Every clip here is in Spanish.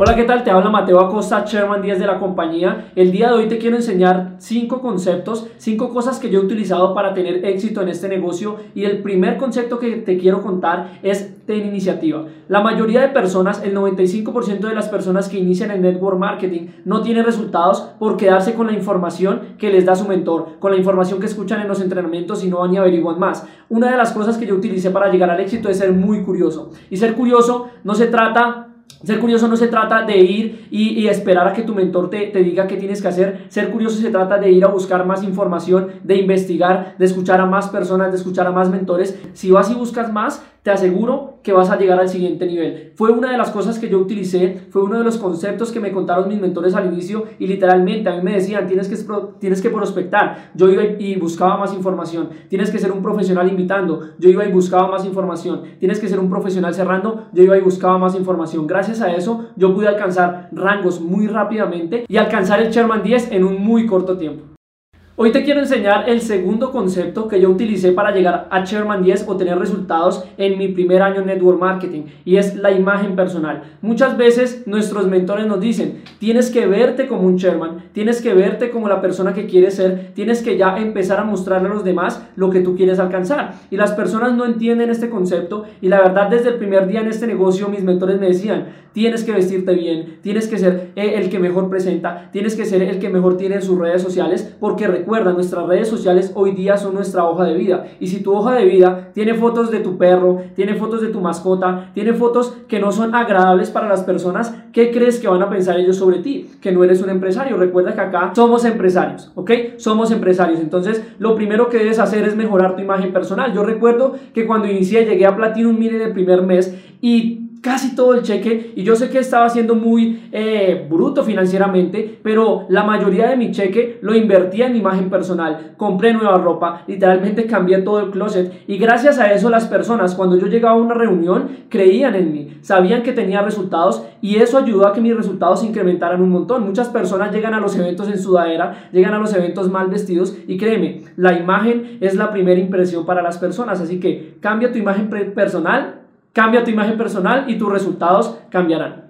Hola, ¿qué tal? Te habla Mateo Acosta, Chairman 10 de la compañía. El día de hoy te quiero enseñar cinco conceptos, cinco cosas que yo he utilizado para tener éxito en este negocio. Y el primer concepto que te quiero contar es ten iniciativa. La mayoría de personas, el 95% de las personas que inician en network marketing no tienen resultados por quedarse con la información que les da su mentor, con la información que escuchan en los entrenamientos y no van y averiguan más. Una de las cosas que yo utilicé para llegar al éxito es ser muy curioso. Y ser curioso no se trata ser curioso no se trata de ir y, esperar a que tu mentor te, te, diga qué tienes que hacer. Ser curioso se trata de ir a buscar más información, de investigar, de escuchar a más personas, de escuchar a más mentores. Si vas y buscas más, te aseguro que vas a llegar al siguiente nivel. Fue una de las cosas que yo utilicé, fue uno de los conceptos que me contaron mis mentores al inicio y literalmente a mí me decían, tienes que, tienes que prospectar. Yo iba y buscaba más información. Tienes que ser un profesional invitando. Yo iba y buscaba más información. Tienes que ser un profesional cerrando. Yo iba y buscaba más información. Gracias a eso yo pude alcanzar rangos muy rápidamente y alcanzar el Sherman 10 en un muy corto tiempo. Hoy te quiero enseñar el segundo concepto que yo utilicé para llegar a Chairman 10 o tener resultados en mi primer año en Network Marketing y es la imagen personal. Muchas veces nuestros mentores nos dicen, tienes que verte como un Chairman, tienes que verte como la persona que quieres ser, tienes que ya empezar a mostrarle a los demás lo que tú quieres alcanzar. Y las personas no entienden este concepto y la verdad desde el primer día en este negocio mis mentores me decían, tienes que vestirte bien, tienes que ser el que mejor presenta, tienes que ser el que mejor tiene en sus redes sociales porque recuerda, nuestras redes sociales hoy día son nuestra hoja de vida. Y si tu hoja de vida tiene fotos de tu perro, tiene fotos de tu mascota, tiene fotos que no son agradables para las personas, ¿qué crees que van a pensar ellos sobre ti? Que no eres un empresario. Recuerda que acá somos empresarios, ¿ok? Somos empresarios. Entonces, lo primero que debes hacer es mejorar tu imagen personal. Yo recuerdo que cuando inicié llegué a Platinum Mil en el primer mes y casi todo el cheque y yo sé que estaba siendo muy eh, bruto financieramente, pero la mayoría de mi cheque lo invertía en imagen personal, compré nueva ropa, literalmente cambié todo el closet y gracias a eso las personas cuando yo llegaba a una reunión creían en mí, sabían que tenía resultados y eso ayudó a que mis resultados se incrementaran un montón. Muchas personas llegan a los eventos en sudadera, llegan a los eventos mal vestidos y créeme, la imagen es la primera impresión para las personas, así que cambia tu imagen personal Cambia tu imagen personal y tus resultados cambiarán.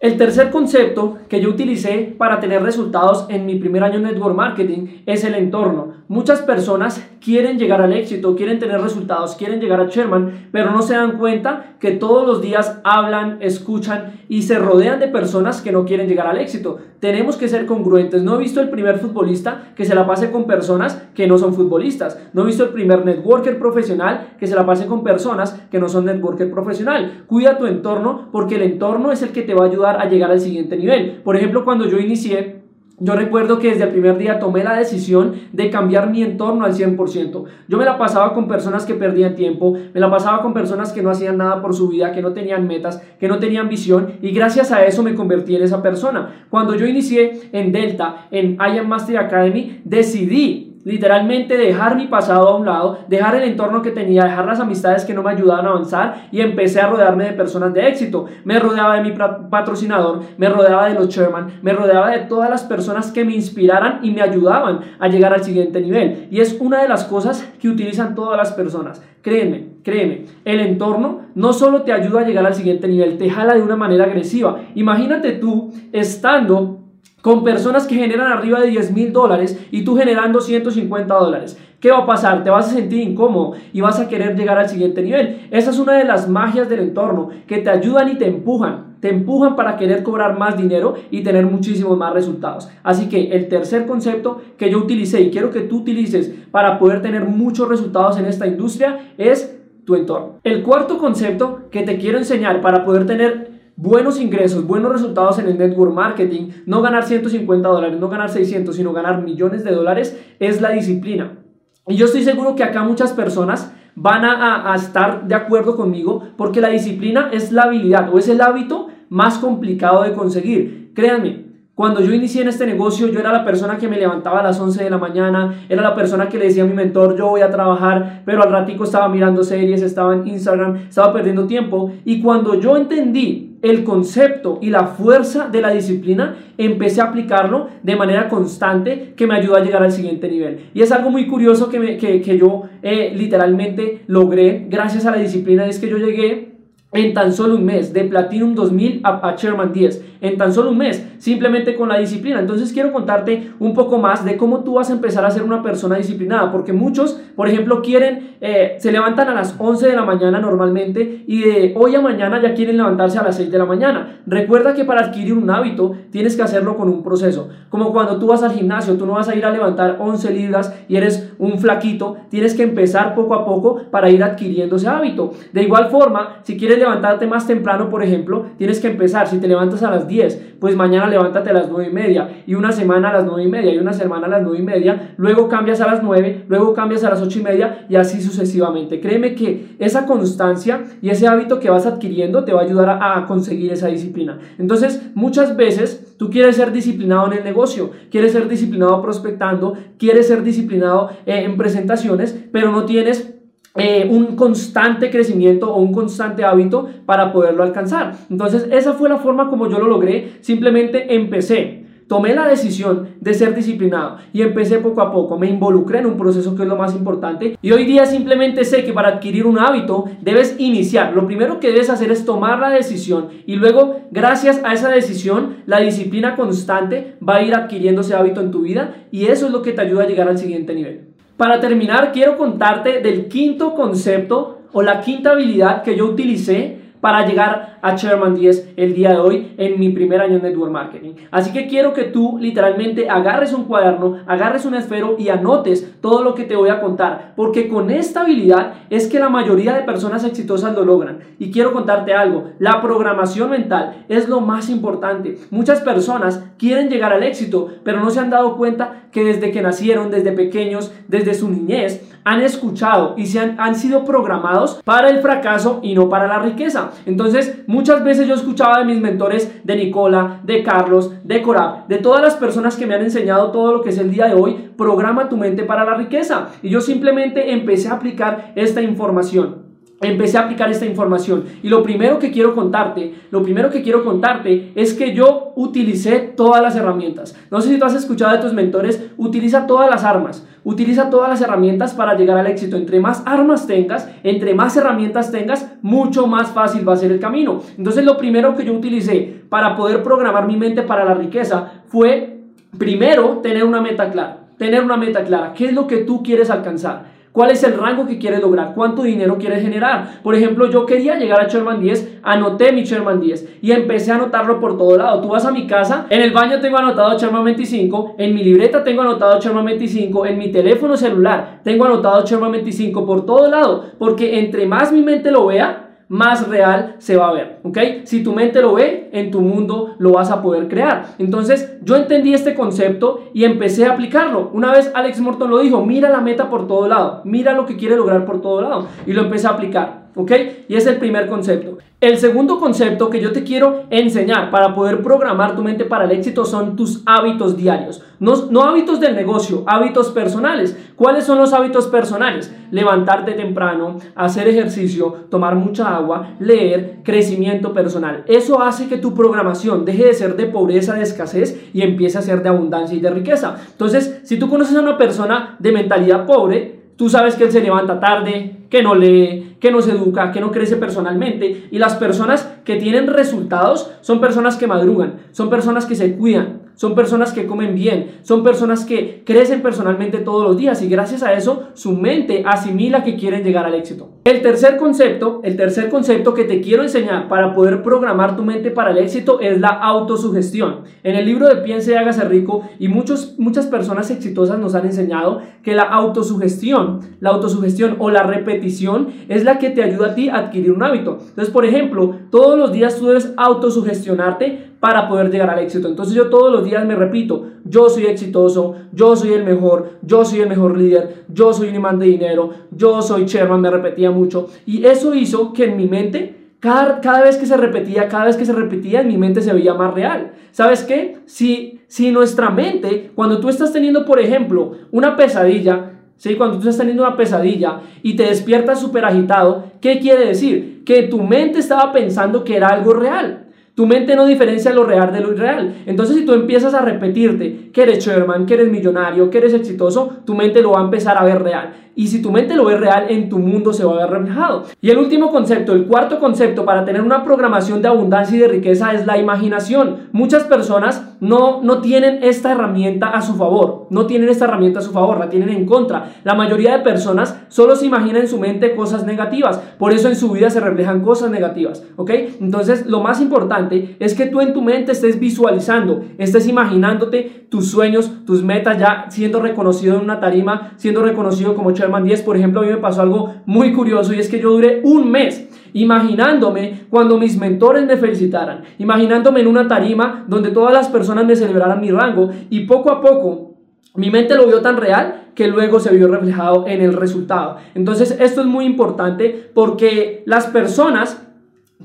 El tercer concepto que yo utilicé para tener resultados en mi primer año en Network Marketing es el entorno. Muchas personas quieren llegar al éxito, quieren tener resultados, quieren llegar a Sherman, pero no se dan cuenta que todos los días hablan, escuchan y se rodean de personas que no quieren llegar al éxito. Tenemos que ser congruentes. No he visto el primer futbolista que se la pase con personas que no son futbolistas. No he visto el primer networker profesional que se la pase con personas que no son networker profesional. Cuida tu entorno porque el entorno es el que te va a ayudar a llegar al siguiente nivel. Por ejemplo, cuando yo inicié, yo recuerdo que desde el primer día tomé la decisión de cambiar mi entorno al 100%. Yo me la pasaba con personas que perdían tiempo, me la pasaba con personas que no hacían nada por su vida, que no tenían metas, que no tenían visión y gracias a eso me convertí en esa persona. Cuando yo inicié en Delta, en IAM Master Academy, decidí literalmente dejar mi pasado a un lado, dejar el entorno que tenía, dejar las amistades que no me ayudaban a avanzar y empecé a rodearme de personas de éxito. Me rodeaba de mi patrocinador, me rodeaba de los chairman, me rodeaba de todas las personas que me inspiraran y me ayudaban a llegar al siguiente nivel. Y es una de las cosas que utilizan todas las personas. Créeme, créeme, el entorno no solo te ayuda a llegar al siguiente nivel, te jala de una manera agresiva. Imagínate tú estando con personas que generan arriba de 10 mil dólares y tú generando 150 dólares. ¿Qué va a pasar? Te vas a sentir incómodo y vas a querer llegar al siguiente nivel. Esa es una de las magias del entorno que te ayudan y te empujan. Te empujan para querer cobrar más dinero y tener muchísimos más resultados. Así que el tercer concepto que yo utilicé y quiero que tú utilices para poder tener muchos resultados en esta industria es tu entorno. El cuarto concepto que te quiero enseñar para poder tener buenos ingresos, buenos resultados en el network marketing, no ganar 150 dólares, no ganar 600, sino ganar millones de dólares, es la disciplina. Y yo estoy seguro que acá muchas personas van a, a, estar de acuerdo conmigo porque la disciplina es la habilidad o es el hábito más complicado de conseguir. Créanme, cuando yo inicié en este negocio, yo era la persona que me levantaba a las 11 de la mañana, era la persona que le decía a mi mentor, yo voy a trabajar, pero al ratico estaba mirando series, estaba en Instagram, estaba perdiendo tiempo. Y cuando yo entendí el concepto y la fuerza de la disciplina, empecé a aplicarlo de manera constante que me ayudó a llegar al siguiente nivel. Y es algo muy curioso que, que, yo eh, literalmente logré gracias a la disciplina, es que yo llegué en tan solo un mes, de Platinum 2000 a, a, Chairman 10, en tan solo un mes, simplemente con la disciplina. Entonces quiero contarte un poco más de cómo tú vas a empezar a ser una persona disciplinada, porque muchos, por ejemplo, quieren, eh, se levantan a las 11 de la mañana normalmente y de hoy a mañana ya quieren levantarse a las 6 de la mañana. Recuerda que para adquirir un hábito tienes que hacerlo con un proceso, como cuando tú vas al gimnasio, tú no vas a ir a levantar 11 libras y eres un flaquito, tienes que empezar poco a poco para ir adquiriendo ese hábito. De igual forma, si quieres levantarte más temprano, por ejemplo, tienes que empezar. Si te levantas a las 10, pues mañana levántate a las 9 y media, y una semana a las 9 y media, y una semana a las 9 y media, luego cambias a las 9, luego cambias a las 8 y media, y así sucesivamente. Créeme que esa constancia y ese hábito que vas adquiriendo te va a ayudar a, conseguir esa disciplina. Entonces, muchas veces tú quieres ser disciplinado en el negocio, quieres ser disciplinado prospectando, quieres ser disciplinado eh, en presentaciones, pero no tienes eh, un constante crecimiento o un constante hábito para poderlo alcanzar. Entonces, esa fue la forma como yo lo logré. Simplemente empecé. Tomé la decisión de ser disciplinado y empecé poco a poco, me involucré en un proceso que es lo más importante y hoy día simplemente sé que para adquirir un hábito debes iniciar. Lo primero que debes hacer es tomar la decisión y luego gracias a esa decisión la disciplina constante va a ir adquiriendo ese hábito en tu vida y eso es lo que te ayuda a llegar al siguiente nivel. Para terminar, quiero contarte del quinto concepto o la quinta habilidad que yo utilicé para llegar a Chairman 10 el día de hoy en mi primer año en Network Marketing. Así que quiero que tú literalmente agarres un cuaderno, agarres un esfero y anotes todo lo que te voy a contar, porque con esta habilidad es que la mayoría de personas exitosas lo logran. Y quiero contarte algo, la programación mental es lo más importante. Muchas personas quieren llegar al éxito, pero no se han dado cuenta que desde que nacieron, desde pequeños, desde su niñez, han escuchado y se han, han sido programados para el fracaso y no para la riqueza. Entonces, muchas veces yo escuchaba de mis mentores, de Nicola, de Carlos, de Corab, de todas las personas que me han enseñado todo lo que es el día de hoy, programa tu mente para la riqueza. Y yo simplemente empecé a aplicar esta información empecé a aplicar esta información. Y lo primero que quiero contarte, lo primero que quiero contarte es que yo utilicé todas las herramientas. No sé si tú has escuchado de tus mentores, utiliza todas las armas, utiliza todas las herramientas para llegar al éxito. Entre más armas tengas, entre más herramientas tengas, mucho más fácil va a ser el camino. Entonces lo primero que yo utilicé para poder programar mi mente para la riqueza fue primero tener una meta clara. Tener una meta clara. ¿Qué es lo que tú quieres alcanzar? ¿Cuál es el rango que quieres lograr? ¿Cuánto dinero quieres generar? Por ejemplo, yo quería llegar a Sherman 10, anoté mi Sherman 10 y empecé a anotarlo por todo lado. Tú vas a mi casa, en el baño tengo anotado Sherman 25, en mi libreta tengo anotado Sherman 25, en mi teléfono celular tengo anotado Sherman 25 por todo lado, porque entre más mi mente lo vea, más real se va a ver, ¿ok? Si tu mente lo ve, en tu mundo lo vas a poder crear. Entonces, yo entendí este concepto y empecé a aplicarlo. Una vez Alex Morton lo dijo, mira la meta por todo lado, mira lo que quiere lograr por todo lado. Y lo empecé a aplicar. ¿Ok? Y es el primer concepto. El segundo concepto que yo te quiero enseñar para poder programar tu mente para el éxito son tus hábitos diarios. No, no, hábitos del negocio, hábitos personales. ¿Cuáles son los hábitos personales? Levantarte temprano, hacer ejercicio, tomar mucha agua, leer, crecimiento personal. Eso hace que tu programación deje de ser de pobreza, de escasez y empiece a ser de abundancia y de riqueza. Entonces, si tú conoces a una persona de mentalidad pobre, Tú sabes que él se levanta tarde, que no lee, que no se educa, que no crece personalmente. Y las personas que tienen resultados son personas que madrugan, son personas que se cuidan, son personas que comen bien, son personas que crecen personalmente todos los días y gracias a eso su mente asimila que quieren llegar al éxito. El tercer concepto, el tercer concepto que te quiero enseñar para poder programar tu mente para el éxito es la autosugestión. En el libro de Piense y hágase rico y muchos, muchas personas exitosas nos han enseñado que la autosugestión, la autosugestión o la repetición es la que te ayuda a ti a adquirir un hábito. Entonces, por ejemplo, todos los días tú debes autosugestionarte para poder llegar al éxito. Entonces yo todos los días me repito, yo soy exitoso, yo soy el mejor, yo soy el mejor líder, yo soy un imán de dinero, yo soy chairman, me repetía mucho. Y eso hizo que en mi mente, cada, cada vez que se repetía, cada vez que se repetía, en mi mente se veía más real. ¿Sabes qué? Si, si nuestra mente, cuando tú estás teniendo, por ejemplo, una pesadilla, ¿sí? cuando tú estás teniendo una pesadilla y te despiertas súper agitado, ¿qué quiere decir? Que tu mente estaba pensando que era algo real. Tu mente no diferencia lo real de lo irreal. Entonces, si tú empiezas a repetirte que eres Sherman, que eres millonario, que eres exitoso, tu mente lo va a empezar a ver real. Y si tu mente lo ve real, en tu mundo se va a ver reflejado. Y el último concepto, el cuarto concepto para tener una programación de abundancia y de riqueza es la imaginación. Muchas personas no, no tienen esta herramienta a su favor, no tienen esta herramienta a su favor, la tienen en contra. La mayoría de personas solo se imaginan en su mente cosas negativas, por eso en su vida se reflejan cosas negativas, ¿ok? Entonces lo más importante es que tú en tu mente estés visualizando, estés imaginándote tus sueños, tus metas ya siendo reconocido en una tarima, siendo reconocido como Sherman 10. Por ejemplo, a mí me pasó algo muy curioso y es que yo duré un mes imaginándome cuando mis mentores me felicitaran, imaginándome en una tarima donde todas las personas me celebraran mi rango y poco a poco mi mente lo vio tan real que luego se vio reflejado en el resultado. Entonces esto es muy importante porque las personas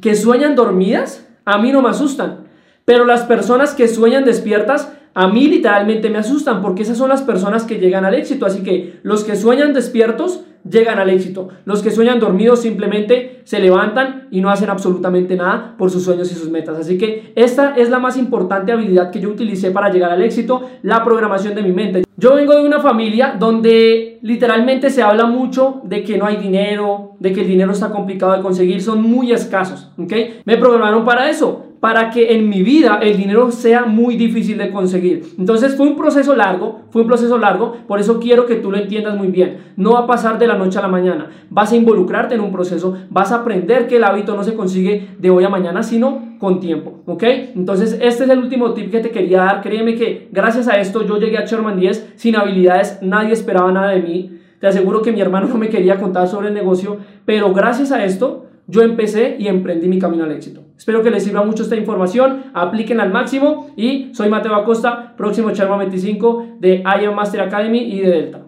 que sueñan dormidas a mí no me asustan, pero las personas que sueñan despiertas a mí literalmente me asustan porque esas son las personas que llegan al éxito. Así que los que sueñan despiertos llegan al éxito. Los que sueñan dormidos simplemente se levantan y no hacen absolutamente nada por sus sueños y sus metas. Así que esta es la más importante habilidad que yo utilicé para llegar al éxito, la programación de mi mente. Yo vengo de una familia donde literalmente se habla mucho de que no hay dinero, de que el dinero está complicado de conseguir, son muy escasos, ¿ok? Me programaron para eso para que en mi vida el dinero sea muy difícil de conseguir. Entonces fue un proceso largo, fue un proceso largo, por eso quiero que tú lo entiendas muy bien. No va a pasar de la noche a la mañana, vas a involucrarte en un proceso, vas a aprender que el hábito no se consigue de hoy a mañana, sino con tiempo, ¿ok? Entonces este es el último tip que te quería dar, créeme que gracias a esto yo llegué a Sherman 10 sin habilidades, nadie esperaba nada de mí. Te aseguro que mi hermano no me quería contar sobre el negocio, pero gracias a esto yo empecé y emprendí mi camino al éxito. Espero que les sirva mucho esta información, apliquen al máximo y soy Mateo Acosta, próximo Charma 25 de IAM Master Academy y de Delta.